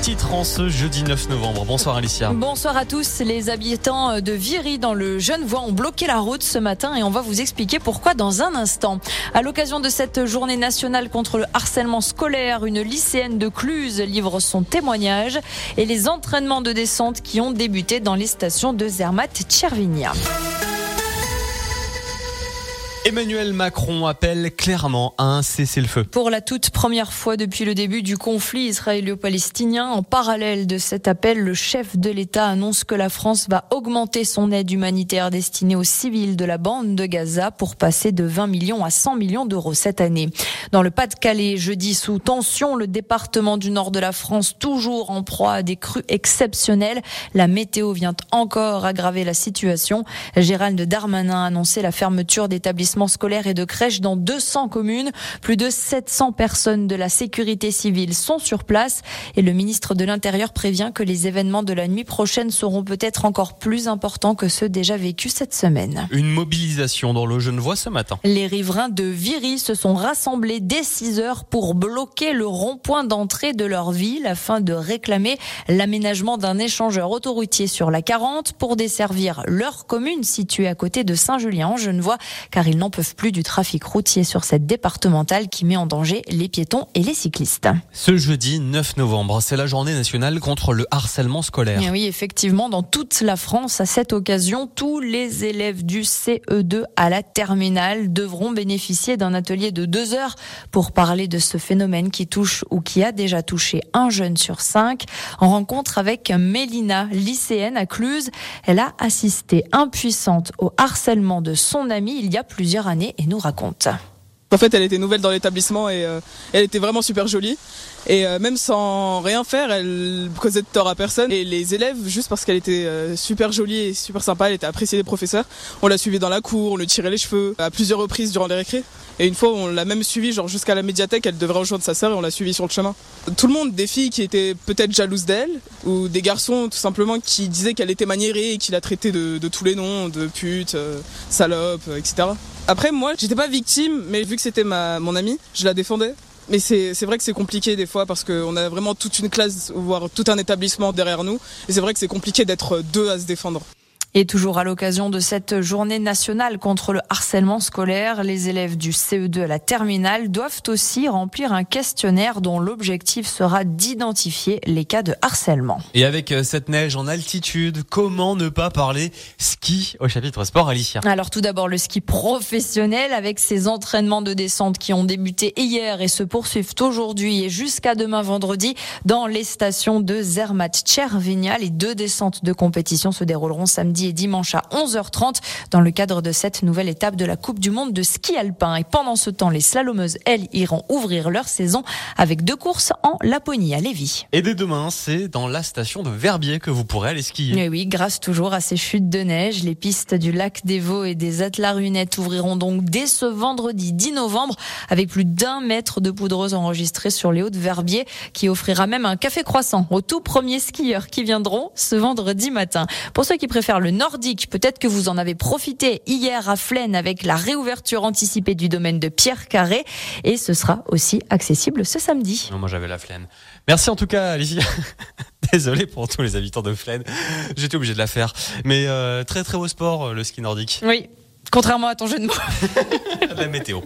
titres en ce jeudi 9 novembre. Bonsoir Alicia. Bonsoir à tous. Les habitants de Viry dans le Genevois ont bloqué la route ce matin et on va vous expliquer pourquoi dans un instant. À l'occasion de cette journée nationale contre le harcèlement scolaire, une lycéenne de Cluse livre son témoignage et les entraînements de descente qui ont débuté dans les stations de Zermatt Tchervinia. Emmanuel Macron appelle clairement à un cessez-le-feu. Pour la toute première fois depuis le début du conflit israélo-palestinien, en parallèle de cet appel, le chef de l'État annonce que la France va augmenter son aide humanitaire destinée aux civils de la bande de Gaza pour passer de 20 millions à 100 millions d'euros cette année. Dans le Pas-de-Calais, jeudi sous tension, le département du nord de la France toujours en proie à des crues exceptionnelles. La météo vient encore aggraver la situation. Gérald Darmanin a annoncé la fermeture d'établissements scolaires et de crèches dans 200 communes. Plus de 700 personnes de la sécurité civile sont sur place et le ministre de l'Intérieur prévient que les événements de la nuit prochaine seront peut-être encore plus importants que ceux déjà vécus cette semaine. Une mobilisation dans le Genevois ce matin. Les riverains de Viry se sont rassemblés dès 6 heures pour bloquer le rond-point d'entrée de leur ville afin de réclamer l'aménagement d'un échangeur autoroutier sur la 40 pour desservir leur commune située à côté de Saint-Julien en Genevois car ils n'en peuvent plus du trafic routier sur cette départementale qui met en danger les piétons et les cyclistes. Ce jeudi 9 novembre, c'est la journée nationale contre le harcèlement scolaire. Et oui, effectivement, dans toute la France, à cette occasion, tous les élèves du CE2 à la terminale devront bénéficier d'un atelier de deux heures pour parler de ce phénomène qui touche ou qui a déjà touché un jeune sur cinq. En rencontre avec Mélina, lycéenne à Cluse, elle a assisté impuissante au harcèlement de son amie il y a plusieurs années et nous raconte. En fait, elle était nouvelle dans l'établissement et euh, elle était vraiment super jolie. Et euh, même sans rien faire, elle causait de tort à personne. Et les élèves, juste parce qu'elle était euh, super jolie et super sympa, elle était appréciée des professeurs, on l'a suivie dans la cour, on lui tirait les cheveux à plusieurs reprises durant les récrés. Et une fois, on l'a même suivie genre jusqu'à la médiathèque, elle devrait rejoindre sa sœur et on l'a suivie sur le chemin. Tout le monde, des filles qui étaient peut-être jalouses d'elle, ou des garçons tout simplement qui disaient qu'elle était maniérée et qui la traitaient de, tous les noms, de pute, salope, etc. Après, moi, j'étais pas victime, mais vu que c'était ma, mon amie, je la défendais. Mais c'est vrai que c'est compliqué des fois parce qu'on a vraiment toute une classe, voire tout un établissement derrière nous. Et c'est vrai que c'est compliqué d'être deux à se défendre. Et toujours à l'occasion de cette journée nationale contre le harcèlement scolaire, les élèves du CE2 à la terminale doivent aussi remplir un questionnaire dont l'objectif sera d'identifier les cas de harcèlement. Et avec euh, cette neige en altitude, comment ne pas parler ski au chapitre sport, Alicia? Alors tout d'abord le ski professionnel avec ses entraînements de descente qui ont débuté hier et se poursuivent aujourd'hui et jusqu'à demain vendredi dans les stations de Zermatt Tchervinia. Les deux descentes de compétition se dérouleront samedi et dimanche à 11h30 dans le cadre de cette nouvelle étape de la Coupe du Monde de ski alpin. Et pendant ce temps, les slalomeuses, elles, iront ouvrir leur saison avec deux courses en Laponie à Lévis. Et dès demain, c'est dans la station de Verbier que vous pourrez aller skier. Et oui, grâce toujours à ces chutes de neige, les pistes du lac des Vaux et des Atlarunettes ouvriront donc dès ce vendredi 10 novembre avec plus d'un mètre de poudreuse enregistrée sur les hauts de Verbier qui offrira même un café croissant aux tout premiers skieurs qui viendront ce vendredi matin. Pour ceux qui préfèrent le nordique. Peut-être que vous en avez profité hier à Flaine avec la réouverture anticipée du domaine de Pierre Carré et ce sera aussi accessible ce samedi. moi j'avais la Flaine. Merci en tout cas Alicia. Désolé pour tous les habitants de Flaine. J'étais obligé de la faire. Mais euh, très très beau sport le ski nordique. Oui, contrairement à ton jeu de mots. la météo.